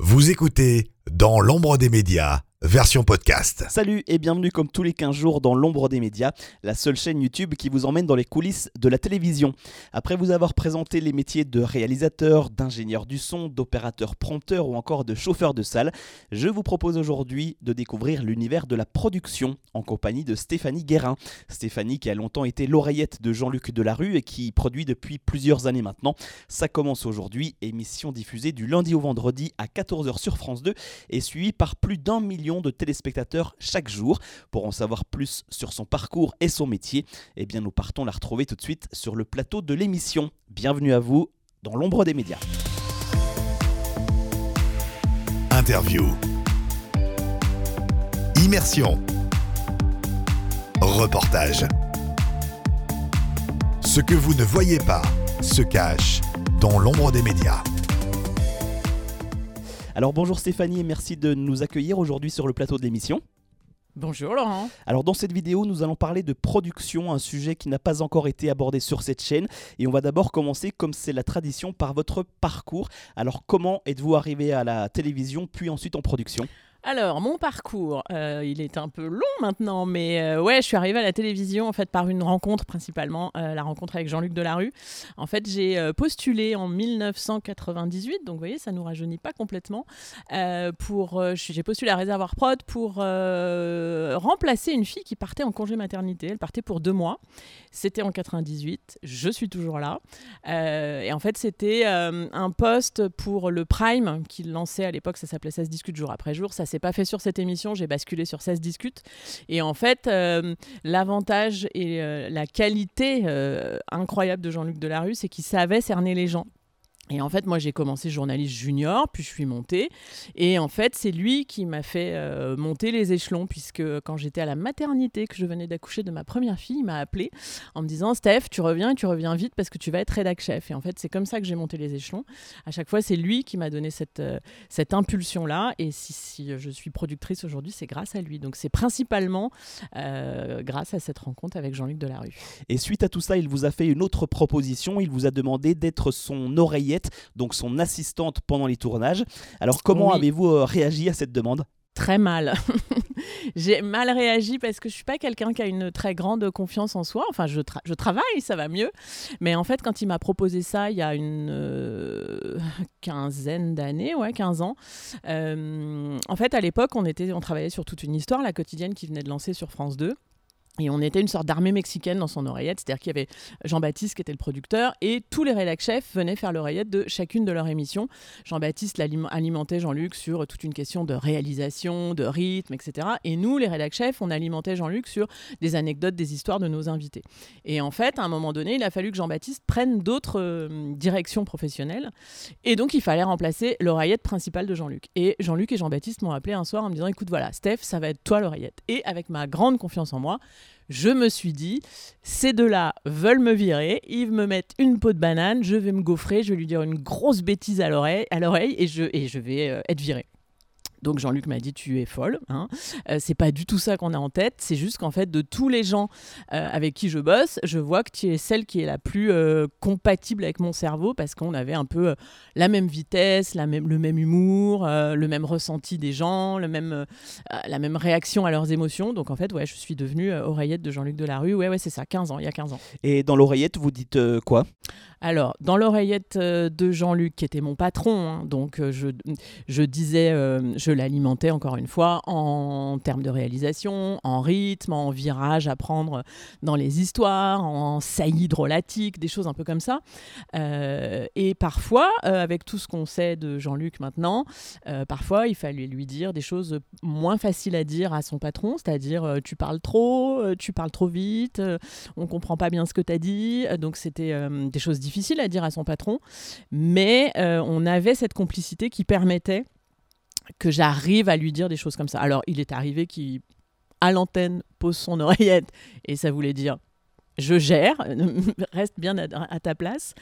Vous écoutez Dans l'ombre des médias, version podcast. Salut et bienvenue comme tous les 15 jours dans l'ombre des médias, la seule chaîne YouTube qui vous emmène dans les coulisses de la télévision. Après vous avoir présenté les métiers de réalisateur, d'ingénieur du son, d'opérateur prompteur ou encore de chauffeur de salle, je vous propose aujourd'hui de découvrir l'univers de la production en compagnie de Stéphanie Guérin. Stéphanie qui a longtemps été l'oreillette de Jean-Luc Delarue et qui produit depuis plusieurs années maintenant. Ça commence aujourd'hui, émission diffusée du lundi au vendredi à 14h sur France 2 et suivie par plus d'un million de téléspectateurs chaque jour. Pour en savoir plus sur son parcours et son métier, eh bien nous partons la retrouver tout de suite sur le plateau de l'émission. Bienvenue à vous dans l'ombre des médias. Interview. Immersion. Reportage. Ce que vous ne voyez pas se cache dans l'ombre des médias. Alors bonjour Stéphanie et merci de nous accueillir aujourd'hui sur le plateau de l'émission. Bonjour Laurent. Alors dans cette vidéo, nous allons parler de production, un sujet qui n'a pas encore été abordé sur cette chaîne. Et on va d'abord commencer, comme c'est la tradition, par votre parcours. Alors comment êtes-vous arrivé à la télévision, puis ensuite en production? Alors, mon parcours, euh, il est un peu long maintenant, mais euh, ouais, je suis arrivée à la télévision en fait par une rencontre principalement, euh, la rencontre avec Jean-Luc Delarue. En fait, j'ai postulé en 1998, donc vous voyez, ça nous rajeunit pas complètement. pour, j'ai postulé à Réservoir Prod pour remplacer une fille qui partait en congé maternité. Elle partait pour deux mois. C'était en 98. Je suis toujours là. et en fait, c'était un poste pour le Prime qu'il lançait à l'époque. Ça s'appelait 16 discutes jour après jour. Ça c'est pas fait sur cette émission, j'ai basculé sur 16 discutes. Et en fait, euh, l'avantage et euh, la qualité euh, incroyable de Jean-Luc Delarue, c'est qu'il savait cerner les gens. Et en fait, moi, j'ai commencé journaliste junior, puis je suis montée. Et en fait, c'est lui qui m'a fait euh, monter les échelons, puisque quand j'étais à la maternité, que je venais d'accoucher de ma première fille, il m'a appelé en me disant Steph, tu reviens tu reviens vite parce que tu vas être rédac chef. Et en fait, c'est comme ça que j'ai monté les échelons. À chaque fois, c'est lui qui m'a donné cette, euh, cette impulsion-là. Et si, si, je suis productrice aujourd'hui, c'est grâce à lui. Donc, c'est principalement euh, grâce à cette rencontre avec Jean-Luc Delarue. Et suite à tout ça, il vous a fait une autre proposition. Il vous a demandé d'être son oreiller donc son assistante pendant les tournages. Alors comment avez-vous euh, réagi à cette demande? Très mal. j'ai mal réagi parce que je suis pas quelqu'un qui a une très grande confiance en soi. Enfin, je, je travaille, ça va mieux. Mais en fait, quand il m'a proposé ça il y a une euh, quinzaine d'années, ouais, 15 ans, euh, en fait, à l'époque, on, était, on travaillait sur toute une histoire, la quotidienne qui venait de lancer sur France 2. Et on était une sorte d'armée mexicaine dans son oreillette, c'est-à-dire qu'il y avait Jean-Baptiste qui était le producteur et tous les rédac chefs venaient faire l'oreillette de chacune de leurs émissions. Jean-Baptiste alimentait Jean-Luc sur toute une question de réalisation, de rythme, etc. Et nous, les rédac chefs, on alimentait Jean-Luc sur des anecdotes, des histoires de nos invités. Et en fait, à un moment donné, il a fallu que Jean-Baptiste prenne d'autres euh, directions professionnelles. Et donc, il fallait remplacer l'oreillette principale de Jean-Luc. Et Jean-Luc et Jean-Baptiste m'ont appelé un soir en me disant, écoute, voilà, Steph, ça va être toi l'oreillette. Et avec ma grande confiance en moi, je me suis dit, ces deux-là veulent me virer, ils me mettent une peau de banane, je vais me gaufrer, je vais lui dire une grosse bêtise à l'oreille, à l'oreille et, je, et je vais euh, être viré. Donc Jean-Luc m'a dit tu es folle. Hein. Euh, c'est pas du tout ça qu'on a en tête. C'est juste qu'en fait de tous les gens euh, avec qui je bosse, je vois que tu es celle qui est la plus euh, compatible avec mon cerveau parce qu'on avait un peu la même vitesse, le même humour, le même ressenti des gens, la même réaction à leurs émotions. Donc en fait ouais, je suis devenue oreillette de Jean-Luc Delarue. Ouais ouais c'est ça, 15 ans, il y a 15 ans. Et dans l'oreillette vous dites quoi? Alors, dans l'oreillette de Jean-Luc, qui était mon patron, hein, donc je, je disais, je l'alimentais encore une fois en termes de réalisation, en rythme, en virage à prendre dans les histoires, en saillie drôlatique, des choses un peu comme ça. Euh, et parfois, euh, avec tout ce qu'on sait de Jean-Luc maintenant, euh, parfois il fallait lui dire des choses moins faciles à dire à son patron, c'est-à-dire tu parles trop, tu parles trop vite, on comprend pas bien ce que tu as dit. Donc c'était des choses difficiles à dire à son patron, mais on avait cette complicité qui permettait que j'arrive à lui dire des choses comme ça. Alors, il est arrivé qu'il, à l'antenne, pose son oreillette et ça voulait dire je gère, reste bien à, ta place.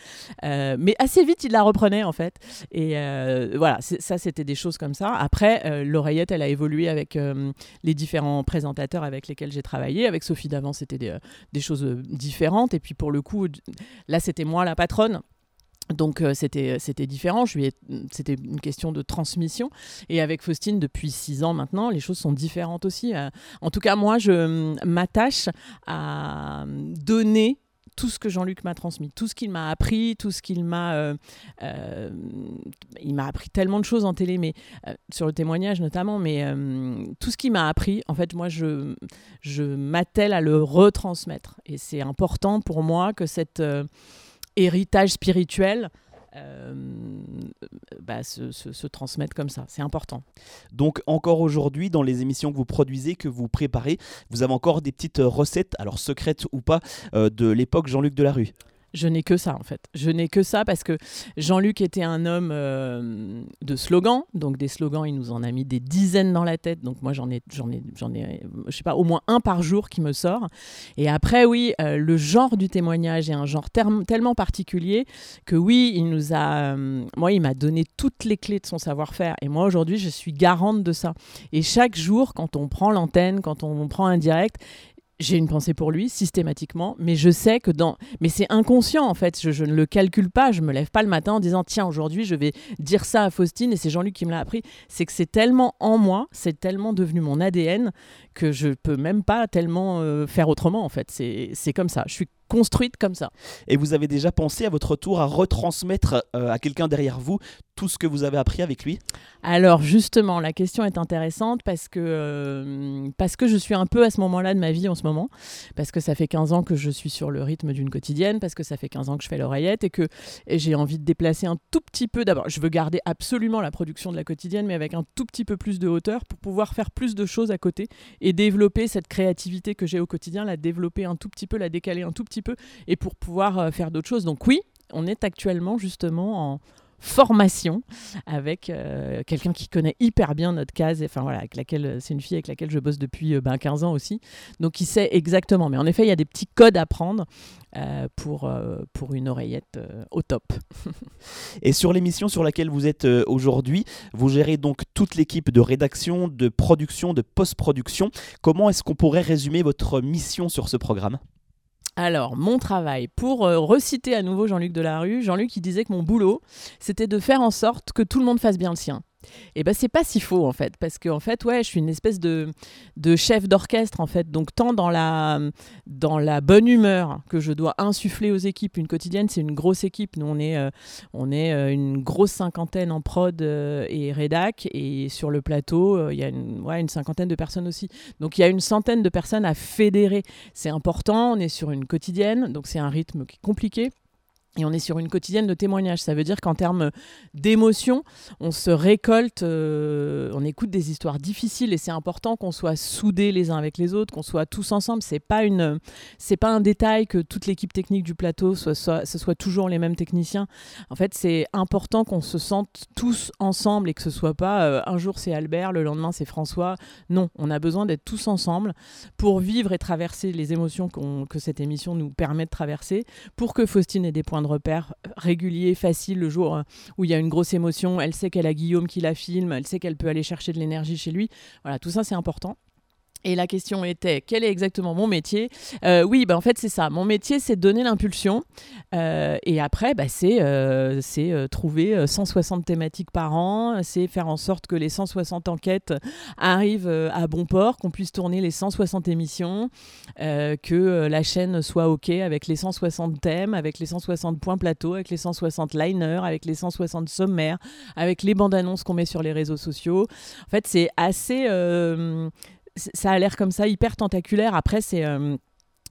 Euh, mais assez vite, il la reprenait en fait. Et euh, voilà, ça, c'était des choses comme ça. Après, euh, l'oreillette, elle a évolué avec les différents présentateurs avec lesquels j'ai travaillé. Avec Sophie d'avant, c'était des, des, choses différentes. Et puis pour le coup, là, c'était moi la patronne. Donc euh, c'était c'était différent. Ai- c'était une question de transmission. Et avec Faustine depuis six ans maintenant, les choses sont différentes aussi. Euh, en tout cas, moi, je euh, m'attache à donner tout ce que Jean-Luc m'a transmis, tout ce qu'il m'a appris, tout ce qu'il m'a, euh, euh, il m'a appris tellement de choses en télé, mais euh, sur le témoignage notamment, mais euh, tout ce qu'il m'a appris, en fait, moi, je, je m'attelle à le retransmettre, et c'est important pour moi que cet euh, héritage spirituel euh, bah, se, se- transmette comme ça. C'est important. Donc encore aujourd'hui, dans les émissions que vous produisez, que vous préparez, vous avez encore des petites recettes, alors secrètes ou pas, euh, de l'époque Jean-Luc Delarue. Je n'ai que ça en fait. Je n'ai que ça parce que Jean-Luc était un homme euh, de slogans. Donc des slogans, il nous en a mis des dizaines dans la tête. Donc moi j'en ai, j'en ai, j'en ai, je sais pas, au moins un par jour qui me sort. Et après oui, euh, le genre du témoignage est un genre tellement particulier que oui, il nous a, euh, moi il m'a donné toutes les clés de son savoir-faire. Et moi aujourd'hui je suis garante de ça. Et chaque jour, quand on prend l'antenne, quand on prend un direct, j'ai une pensée pour lui systématiquement, mais je sais que dans, mais c'est inconscient en fait. Je, ne le calcule pas. Je me lève pas le matin en disant tiens aujourd'hui je vais dire ça à Faustine et c'est Jean-Luc qui me l'a appris. C'est que c'est tellement en moi, c'est tellement devenu mon ADN que je peux même pas tellement euh, faire autrement en fait. C'est c'est comme ça. Je suis construite comme ça. Et vous avez déjà pensé à votre tour à retransmettre euh, à quelqu'un derrière vous tout ce que vous avez appris avec lui Alors justement, la question est intéressante parce que, euh, parce que je suis un peu à ce moment-là de ma vie en ce moment, parce que ça fait 15 ans que je suis sur le rythme d'une quotidienne, parce que ça fait 15 ans que je fais l'oreillette et que j'ai envie de déplacer un tout petit peu. D'abord, je veux garder absolument la production de la quotidienne, mais avec un tout petit peu plus de hauteur pour pouvoir faire plus de choses à côté et développer cette créativité que j'ai au quotidien, la développer un tout petit peu, la décaler un tout petit peu et pour pouvoir euh, faire d'autres choses. Donc oui, on est actuellement justement en formation avec euh, quelqu'un qui connaît hyper bien notre case, enfin voilà, avec laquelle c'est une fille avec laquelle je bosse depuis euh, ben, 15 ans aussi, donc il sait exactement. Mais en effet, il y a des petits codes à prendre euh, pour, euh, pour une oreillette euh, au top. Et sur l'émission sur laquelle vous êtes euh, aujourd'hui, vous gérez donc toute l'équipe de rédaction, de production, de post-production. Comment est-ce qu'on pourrait résumer votre mission sur ce programme? Alors, mon travail, pour euh, reciter à nouveau Jean-Luc Delarue, Jean-Luc il disait que mon boulot, c'était de faire en sorte que tout le monde fasse bien le sien. Et ben c'est pas si faux en fait, parce que en fait ouais, je suis une espèce de, chef d'orchestre en fait, donc tant dans la dans la bonne humeur que je dois insuffler aux équipes. Une quotidienne, c'est une grosse équipe. Nous on est euh, on est euh, une grosse cinquantaine en prod euh, et rédac, et sur le plateau il y a une ouais, une cinquantaine de personnes aussi. Donc il y a une centaine de personnes à fédérer. C'est important. On est sur une quotidienne, donc c'est un rythme qui est compliqué. Et on est sur une quotidienne de témoignages. Ça veut dire qu'en termes d'émotion, on se récolte, euh, on écoute des histoires difficiles et c'est important qu'on soit soudés les uns avec les autres, qu'on soit tous ensemble. C'est pas une, c'est pas un détail que toute l'équipe technique du plateau soit, soit, soit toujours les mêmes techniciens. En fait, c'est important qu'on se sente tous ensemble et que ce soit pas euh, un jour c'est Albert, le lendemain c'est François. Non, on a besoin d'être tous ensemble pour vivre et traverser les émotions que cette émission nous permet de traverser, pour que Faustine ait des points de repère réguliers, faciles, le jour euh, où il y a une grosse émotion, elle sait qu'elle a Guillaume qui la filme, elle sait qu'elle peut aller chercher de l'énergie chez lui. Voilà, tout ça c'est important. Et la question était, quel est exactement mon métier? Euh, Oui, bah, en fait, c'est ça. Mon métier, c'est donner l'impulsion. Euh, et après, bah, c'est euh, euh, trouver euh, 160 thématiques par an. C'est faire en sorte que les 160 enquêtes arrivent à bon port, qu'on puisse tourner les 160 émissions, que la chaîne soit OK avec les 160 thèmes, avec les 160 points plateau, avec les 160 liners, avec les 160 sommaires, avec les bandes annonces qu'on met sur les réseaux sociaux. En fait, c'est assez... ça a l'air comme ça hyper tentaculaire. Après, c'est euh,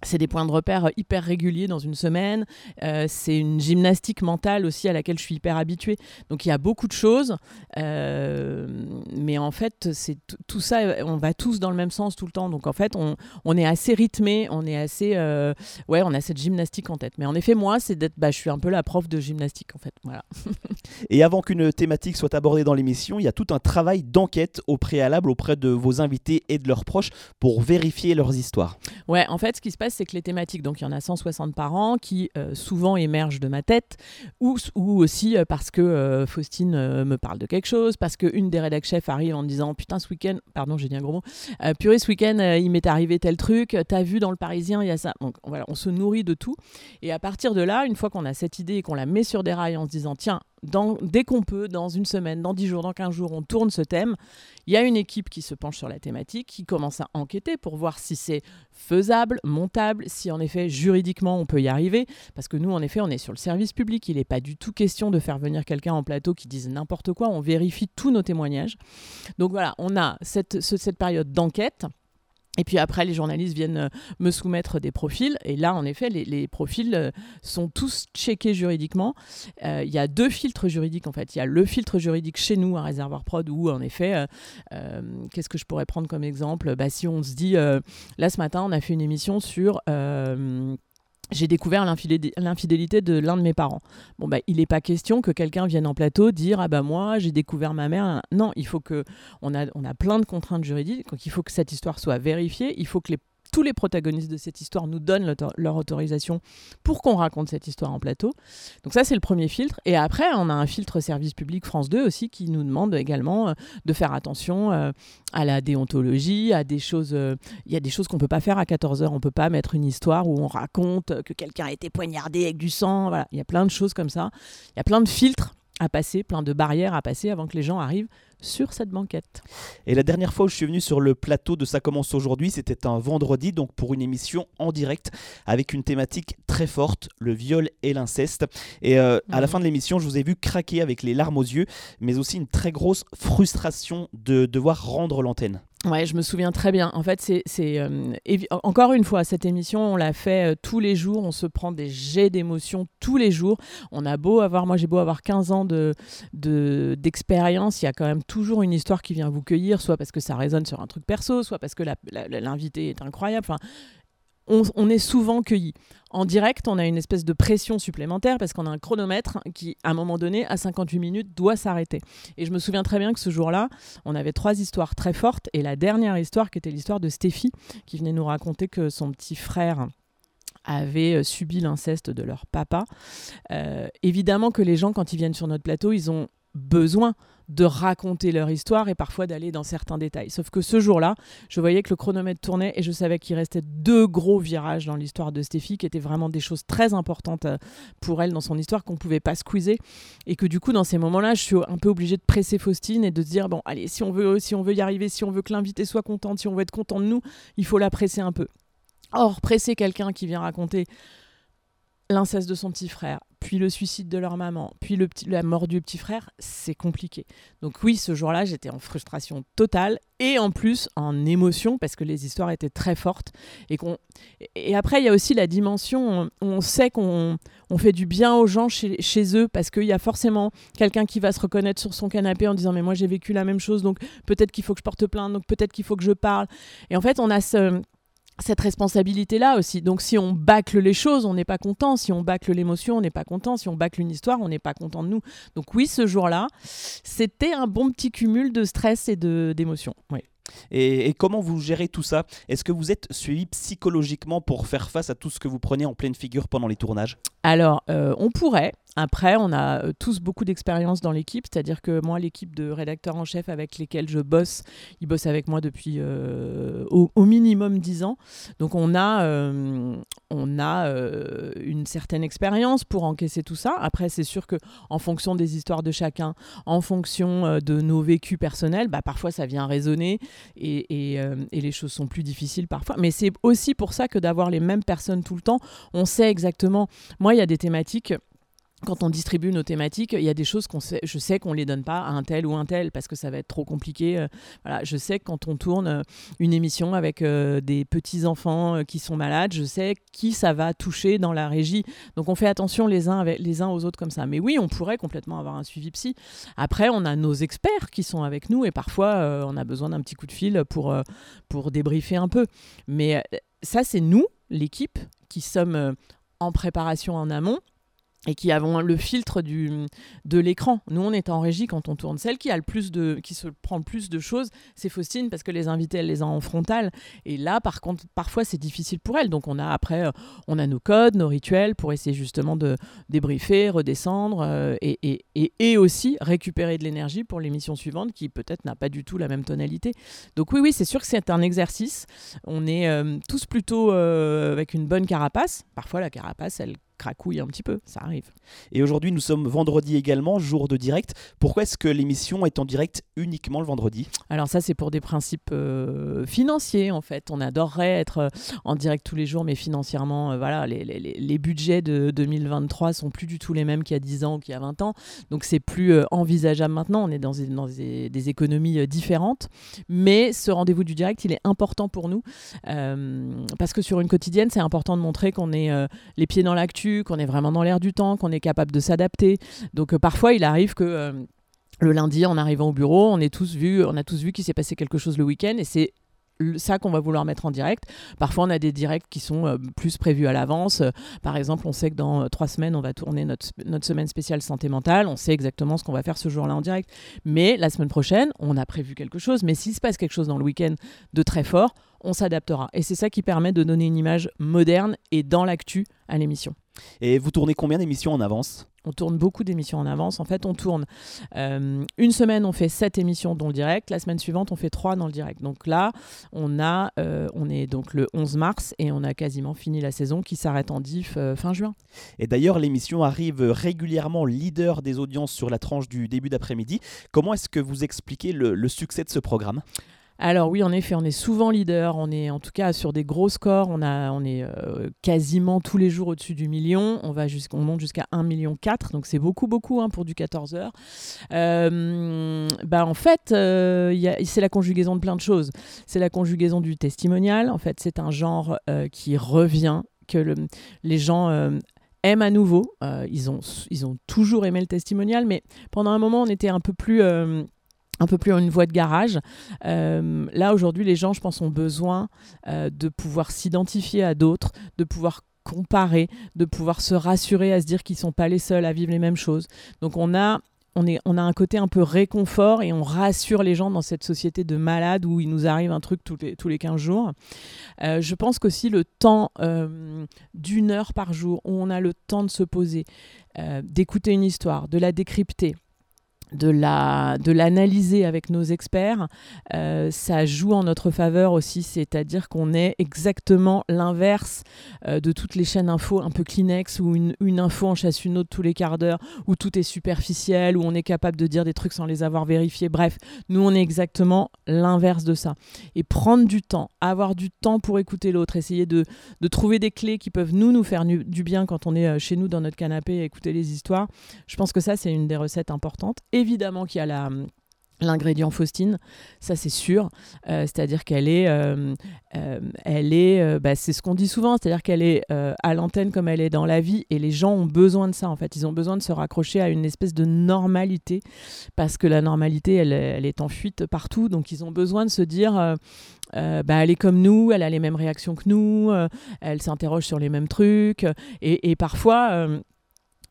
c'est des points de repère hyper réguliers dans une semaine. Euh, c'est une gymnastique mentale aussi à laquelle je suis hyper habituée. Donc il y a beaucoup de choses, Euh, mais en fait c'est tout ça. On va tous dans le même sens tout le temps. Donc en fait on, on est assez rythmé, on est assez euh, ouais, on a cette gymnastique en tête. Mais en effet moi c'est d'être, bah, je suis un peu la prof de gymnastique en fait. Voilà. Et avant qu'une thématique soit abordée dans l'émission, il y a tout un travail d'enquête au préalable auprès de vos invités et de leurs proches pour vérifier leurs histoires. Ouais, en fait, ce qui se passe, c'est que les thématiques, donc il y en a 160 par an, qui souvent émergent de ma tête, ou, ou aussi parce que Faustine me parle de quelque chose, parce qu'une des rédac chefs arrive en disant Putain, ce week-end, pardon, j'ai dit un gros mot, purée, ce week-end, il m'est arrivé tel truc, t'as vu dans le Parisien, il y a ça. Donc voilà, on se nourrit de tout. Et à partir de là, une fois qu'on a cette idée et qu'on la met sur des rails en se disant Tiens, dès qu'on peut, dans une semaine, dans 10 jours, dans 15 jours, on tourne ce thème. Il y a une équipe qui se penche sur la thématique, qui commence à enquêter pour voir si c'est faisable, montable, si en effet juridiquement on peut y arriver. Parce que nous, en effet, on est sur le service public. Il n'est pas du tout question de faire venir quelqu'un en plateau qui dise n'importe quoi. On vérifie tous nos témoignages. Donc voilà, on a cette, cette période d'enquête. Et puis après, les journalistes viennent euh, me soumettre des profils. Et là, en effet, les, profils euh, sont tous checkés juridiquement. Euh, il y a deux filtres juridiques, en fait. Il y a le filtre juridique chez nous, à Réservoir Prod, où, en effet, qu'est-ce que je pourrais prendre comme exemple? Bah, Si on se dit, là, ce matin, on a fait une émission sur j'ai découvert l'infidélité de l'un de mes parents. Bon, bah, il n'est pas question que quelqu'un vienne en plateau dire Ah bah moi, j'ai découvert ma mère. Non, il faut que. On a, on a plein de contraintes juridiques, donc il faut que cette histoire soit vérifiée. Il faut que les tous les protagonistes de cette histoire nous donnent leur autorisation pour qu'on raconte cette histoire en plateau. Donc ça, c'est le premier filtre. Et après, on a un filtre service public France 2 aussi qui nous demande également euh, de faire attention euh, à la déontologie, à des choses... Euh, il y a des choses qu'on peut pas faire à 14h. On peut pas mettre une histoire où on raconte que quelqu'un a été poignardé avec du sang. Il y a plein de choses comme ça. Il y a plein de filtres à passer, plein de barrières à passer avant que les gens arrivent sur cette banquette. Et la dernière fois où je suis venu sur le plateau de Ça commence aujourd'hui, c'était un vendredi, donc pour une émission en direct avec une thématique très forte, le viol et l'inceste. Et euh, à la fin de l'émission, je vous ai vu craquer avec les larmes aux yeux, mais aussi une très grosse frustration de devoir rendre l'antenne. Ouais, je me souviens très bien. En fait, c'est euh, encore une fois cette émission, on l'a fait euh, tous les jours. On se prend des jets d'émotions tous les jours. On a beau avoir, moi j'ai beau avoir 15 ans de d'expérience, il y a quand même toujours une histoire qui vient vous cueillir, soit parce que ça résonne sur un truc perso, soit parce que l'invité est incroyable. On, est souvent cueilli. En direct, on a une espèce de pression supplémentaire parce qu'on a un chronomètre qui, à un moment donné, à 58 minutes, doit s'arrêter. Et je me souviens très bien que ce jour-là, on avait trois histoires très fortes. Et la dernière histoire, qui était l'histoire de Stéphie, qui venait nous raconter que son petit frère avait euh, subi l'inceste de leur papa. Euh, évidemment que les gens, quand ils viennent sur notre plateau, ils ont besoin de raconter leur histoire et parfois d'aller dans certains détails. Sauf que ce jour-là, je voyais que le chronomètre tournait et je savais qu'il restait deux gros virages dans l'histoire de Stéphie qui étaient vraiment des choses très importantes euh, pour elle dans son histoire qu'on ne pouvait pas squeezer et que du coup dans ces moments-là, je suis un peu obligée de presser Faustine et de se dire bon allez si on veut si on veut y arriver, si on veut que l'invité soit contente, si on veut être content de nous, il faut la presser un peu. Or presser quelqu'un qui vient raconter l'inceste de son petit frère, puis le suicide de leur maman, puis la mort du petit frère, c'est compliqué. Donc oui, ce jour-là, j'étais en frustration totale et en plus en émotion parce que les histoires étaient très fortes. Et, qu'on... et après, il y a aussi la dimension, où on sait qu'on on fait du bien aux gens chez, chez eux parce qu'il y a forcément quelqu'un qui va se reconnaître sur son canapé en disant mais moi j'ai vécu la même chose, donc peut-être qu'il faut que je porte plainte, donc peut-être qu'il faut que je parle. Et en fait, on a ce cette responsabilité-là aussi. Donc si on bâcle les choses, on n'est pas content. Si on bâcle l'émotion, on n'est pas content. Si on bâcle une histoire, on n'est pas content de nous. Donc oui, ce jour-là, c'était un bon petit cumul de stress et d'émotions. Oui. Et, comment vous gérez tout ça? Est-ce que vous êtes suivi psychologiquement pour faire face à tout ce que vous prenez en pleine figure pendant les tournages? Alors, euh, on pourrait. Après, on a euh, tous beaucoup d'expérience dans l'équipe, c'est-à-dire que moi, l'équipe de rédacteurs en chef avec lesquels je bosse, ils bossent avec moi depuis euh, au, minimum 10 ans. Donc on a, on a une certaine expérience pour encaisser tout ça. Après, c'est sûr que en fonction des histoires de chacun, en fonction de nos vécus personnels, bah, parfois ça vient résonner euh, et, les choses sont plus difficiles parfois. Mais c'est aussi pour ça que d'avoir les mêmes personnes tout le temps, on sait exactement. Moi, il y a des thématiques quand on distribue nos thématiques, il y a des choses qu'on sait, je sais qu'on les donne pas à un tel ou un tel parce que ça va être trop compliqué. Euh, voilà, je sais que quand on tourne euh, une émission avec des petits enfants qui sont malades, je sais qui ça va toucher dans la régie. Donc on fait attention les uns avec les uns aux autres comme ça. Mais oui, on pourrait complètement avoir un suivi psy. Après, on a nos experts qui sont avec nous et parfois on a besoin d'un petit coup de fil pour pour débriefer un peu. Mais ça, c'est nous, l'équipe, qui sommes en préparation en amont et qui avons le filtre du, de l'écran. Nous, on est en régie quand on tourne. Celle qui a le plus de, qui se prend le plus de choses, c'est Faustine parce que les invités, elle les a en frontal. Et là, par contre, parfois, c'est difficile pour elle. Donc, on a après, euh, on a nos codes, nos rituels pour essayer justement de débriefer, redescendre euh, et, et, et, aussi récupérer de l'énergie pour l'émission suivante qui peut-être n'a pas du tout la même tonalité. Donc oui, oui, c'est sûr que c'est un exercice. On est euh, tous plutôt avec une bonne carapace. Parfois, la carapace, elle cracouille un petit peu, ça arrive. Et aujourd'hui, nous sommes vendredi également, jour de direct. Pourquoi est-ce que l'émission est en direct uniquement le vendredi? Alors ça, c'est pour des principes euh, financiers, en fait. On adorerait être euh, en direct tous les jours, mais financièrement, euh, voilà, les, les, les, budgets de 2023 sont plus du tout les mêmes qu'il y a 10 ans ou qu'il y a 20 ans. Donc c'est plus envisageable maintenant. On est dans, dans des, des économies différentes. Mais ce rendez-vous du direct, il est important pour nous. parce que sur une quotidienne, c'est important de montrer qu'on est les pieds dans l'actu, qu'on est vraiment dans l'air du temps, qu'on est capable de s'adapter. Donc euh, parfois, il arrive que euh, le lundi, en arrivant au bureau, on, est tous vu, on a tous vu qu'il s'est passé quelque chose le week-end et c'est ça qu'on va vouloir mettre en direct. Parfois, on a des directs qui sont euh, plus prévus à l'avance. par exemple, on sait que dans trois semaines, on va tourner notre, notre semaine spéciale santé mentale. On sait exactement ce qu'on va faire ce jour-là en direct. Mais la semaine prochaine, on a prévu quelque chose. Mais s'il se passe quelque chose dans le week-end de très fort, on s'adaptera. Et c'est ça qui permet de donner une image moderne et dans l'actu à l'émission. Et vous tournez combien d'émissions en avance? On tourne beaucoup d'émissions en avance. En fait, on tourne euh, une semaine, on fait 7 émissions dans le direct. La semaine suivante, on fait 3 dans le direct. Donc là, on, a, euh, on est donc le 11 mars et on a quasiment fini la saison qui s'arrête en diff euh, fin juin. Et d'ailleurs, l'émission arrive régulièrement leader des audiences sur la tranche du début d'après-midi. Comment est-ce que vous expliquez le succès de ce programme? Alors oui, en effet, on est souvent leader. On est en tout cas sur des gros scores. On, a, on est euh, quasiment tous les jours au-dessus du million. On, va jusqu'on monte jusqu'à 1,4 million. Donc c'est beaucoup, beaucoup hein, pour du 14 heures. Euh, bah, en fait, euh, c'est la conjugaison de plein de choses. C'est la conjugaison du testimonial. En fait, c'est un genre qui revient, que les gens aiment à nouveau. ils, ont, ils ont toujours aimé le testimonial, mais pendant un moment, on était un peu plus un peu plus en une voie de garage. Euh, là, aujourd'hui, les gens, je pense, ont besoin euh, de pouvoir s'identifier à d'autres, de pouvoir comparer, de pouvoir se rassurer à se dire qu'ils ne sont pas les seuls à vivre les mêmes choses. Donc, on a un côté un peu réconfort et on rassure les gens dans cette société de malades où il nous arrive un truc tous les, tous les 15 jours. Euh, je pense qu'aussi le temps d'une heure par jour où on a le temps de se poser, d'écouter une histoire, de la décrypter, de la de l'analyser avec nos experts, euh, ça joue en notre faveur aussi, c'est-à-dire qu'on est exactement l'inverse euh, de toutes les chaînes info un peu Kleenex où une, une, info en chasse une autre tous les quarts d'heure, où tout est superficiel, où on est capable de dire des trucs sans les avoir vérifiés. Bref, nous on est exactement l'inverse de ça. Et prendre du temps, avoir du temps pour écouter l'autre, essayer de, de, trouver des clés qui peuvent nous nous faire du bien quand on est euh, chez nous dans notre canapé écouter les histoires. Je pense que ça c'est une des recettes importantes. Évidemment qu'il y a la l'ingrédient Faustine, ça c'est sûr. Euh, c'est-à-dire qu'elle est, euh, euh, elle est, bah, c'est ce qu'on dit souvent, c'est-à-dire qu'elle est à l'antenne comme elle est dans la vie, et les gens ont besoin de ça en fait. Ils ont besoin de se raccrocher à une espèce de normalité, parce que la normalité, elle, elle est en fuite partout, donc ils ont besoin de se dire, bah, elle est comme nous, elle a les mêmes réactions que nous, elle s'interroge sur les mêmes trucs, et, et parfois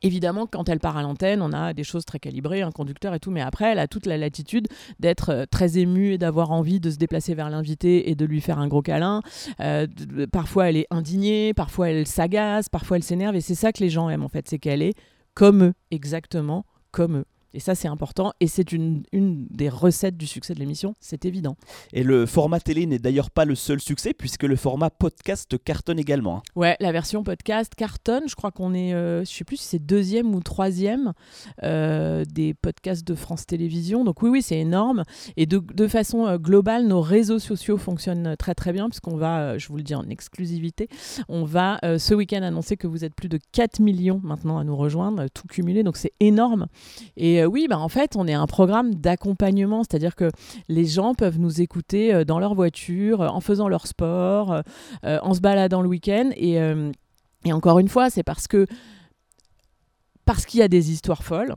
Évidemment, quand elle part à l'antenne, on a des choses très calibrées, un conducteur et tout, mais après, elle a toute la latitude d'être euh, très émue et d'avoir envie de se déplacer vers l'invité et de lui faire un gros câlin. Euh, parfois, elle est indignée, parfois, elle s'agace, parfois, elle s'énerve, et c'est ça que les gens aiment, en fait, c'est qu'elle est comme eux, exactement comme eux. Et ça, c'est important. Et c'est une, une, des recettes du succès de l'émission, c'est évident. Et le format télé n'est d'ailleurs pas le seul succès, puisque le format podcast cartonne également. Hein. Ouais, la version podcast cartonne. Je crois qu'on est, euh, je sais plus si c'est deuxième ou troisième euh, des podcasts de France Télévisions. Donc oui, oui, c'est énorme. Et de, de façon euh, globale, nos réseaux sociaux fonctionnent très très bien, puisqu'on va, je vous le dis en exclusivité, on va ce week-end annoncer que vous êtes plus de 4 millions maintenant à nous rejoindre, tout cumulé. Donc c'est énorme. Et euh, oui, bah, en fait, on est un programme d'accompagnement, c'est-à-dire que les gens peuvent nous écouter euh, dans leur voiture, euh, en faisant leur sport, en se baladant le week-end. Et, et encore une fois, c'est parce que parce qu'il y a des histoires folles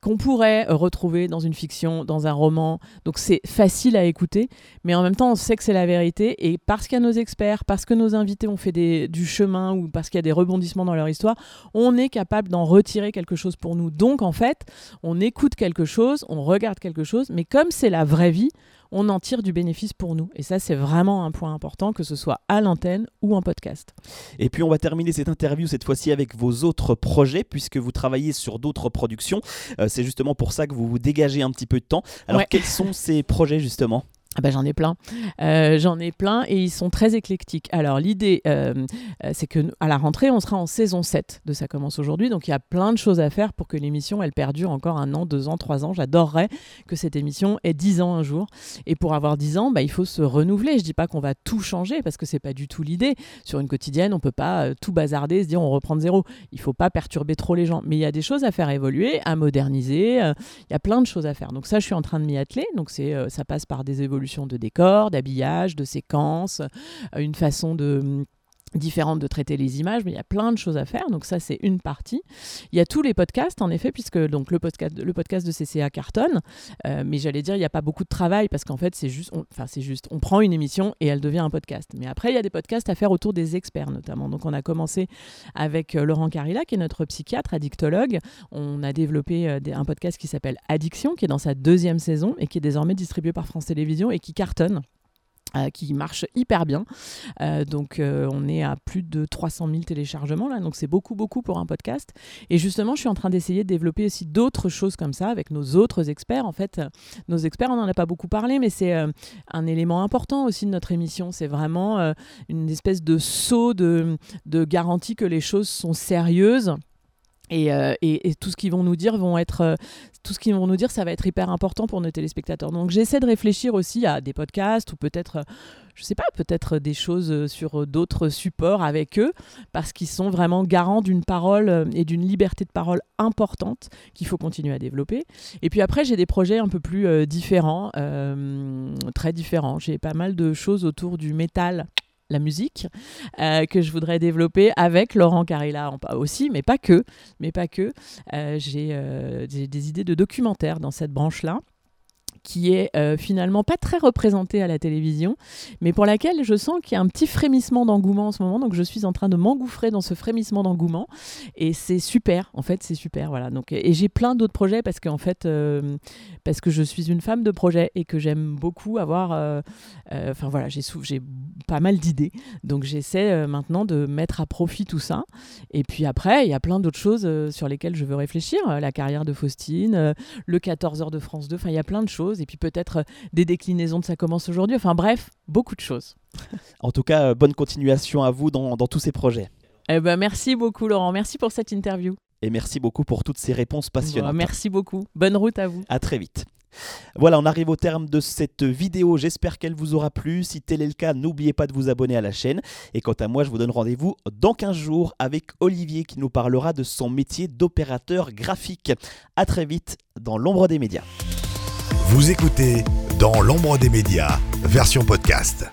qu'on pourrait euh, retrouver dans une fiction, dans un roman. Donc c'est facile à écouter, mais en même temps on sait que c'est la vérité. Et parce qu'il y a nos experts, parce que nos invités ont fait du chemin ou parce qu'il y a des rebondissements dans leur histoire, on est capable d'en retirer quelque chose pour nous. Donc en fait, on écoute quelque chose, on regarde quelque chose, mais comme c'est la vraie vie, on en tire du bénéfice pour nous. Et ça, c'est vraiment un point important, que ce soit à l'antenne ou en podcast. Et puis, on va terminer cette interview cette fois-ci avec vos autres projets, puisque vous travaillez sur d'autres productions. Euh, c'est justement pour ça que vous vous dégagez un petit peu de temps. Alors, quels sont ces projets justement? Ah bah, j'en ai plein. Euh, j'en ai plein et ils sont très éclectiques. Alors l'idée, euh, euh, c'est que à la rentrée, on sera en saison 7 de Ça commence aujourd'hui. Donc il y a plein de choses à faire pour que l'émission, elle perdure encore un an, deux ans, trois ans. J'adorerais que cette émission ait dix ans un jour. Et pour avoir dix ans, bah, il faut se renouveler. Je dis pas qu'on va tout changer parce que c'est pas du tout l'idée. Sur une quotidienne, on peut pas tout bazarder, se dire on reprend de zéro. Il faut pas perturber trop les gens. Mais il y a des choses à faire évoluer, à moderniser. Il y a plein de choses à faire. Donc ça, je suis en train de m'y atteler. Donc c'est, ça passe par des évolutions de décor, d'habillage, de séquences, euh, une façon de hum, différente de traiter les images, mais il y a plein de choses à faire. Donc ça, c'est une partie. Il y a tous les podcasts, en effet, puisque donc le podcast, le podcast de CCA cartonne. Euh, mais j'allais dire, il n'y a pas beaucoup de travail parce qu'en fait, c'est juste, enfin c'est juste, on prend une émission et elle devient un podcast. Mais après, il y a des podcasts à faire autour des experts notamment. Donc on a commencé avec euh, Laurent Carilla, qui est notre psychiatre, addictologue. On a développé un podcast qui s'appelle Addiction, qui est dans sa deuxième saison et qui est désormais distribué par France Télévisions et qui cartonne. Euh, qui marche hyper bien. Euh, donc euh, on est à plus de 300 000 téléchargements là, donc c'est beaucoup beaucoup pour un podcast. Et justement, je suis en train d'essayer de développer aussi d'autres choses comme ça avec nos autres experts. En fait, nos experts, on n'en a pas beaucoup parlé, mais c'est un élément important aussi de notre émission. C'est vraiment une espèce de saut de, de garantie que les choses sont sérieuses euh, et, tout ce qu'ils vont nous dire vont être euh, tout ce qu'ils vont nous dire ça va être hyper important pour nos téléspectateurs. Donc j'essaie de réfléchir aussi à des podcasts ou peut-être je sais pas peut-être des choses sur d'autres supports avec eux parce qu'ils sont vraiment garants d'une parole et d'une liberté de parole importante qu'il faut continuer à développer. Et puis après j'ai des projets un peu plus euh, différents très différents. J'ai pas mal de choses autour du métal la musique euh, que je voudrais développer avec Laurent Carilla aussi, mais pas que. Mais pas que. Euh, euh, j'ai des idées de documentaires dans cette branche-là qui est euh, finalement pas très représentée à la télévision, mais pour laquelle je sens qu'il y a un petit frémissement d'engouement en ce moment. Donc je suis en train de m'engouffrer dans ce frémissement d'engouement et c'est super. En fait, c'est super. Voilà. Donc et j'ai plein d'autres projets parce qu'en fait, euh, parce que je suis une femme de projet et que j'aime beaucoup avoir. Euh, enfin voilà, j'ai j'ai pas mal d'idées. Donc j'essaie maintenant de mettre à profit tout ça. Et puis après, il y a plein d'autres choses sur lesquelles je veux réfléchir. La carrière de Faustine, le 14 heures de France 2. Enfin, il y a plein de choses et puis peut-être euh, des déclinaisons de ça commence aujourd'hui. Enfin bref, beaucoup de choses. en tout cas, euh, bonne continuation à vous dans, tous ces projets. Eh ben, merci beaucoup Laurent, merci pour cette interview. Et merci beaucoup pour toutes ces réponses passionnantes. merci beaucoup. Bonne route à vous. À très vite. Voilà, on arrive au terme de cette vidéo. J'espère qu'elle vous aura plu. Si tel est le cas, n'oubliez pas de vous abonner à la chaîne. Et quant à moi, je vous donne rendez-vous dans 15 jours avec Olivier qui nous parlera de son métier d'opérateur graphique. À très vite dans l'ombre des médias. Vous écoutez Dans l'ombre des médias, version podcast.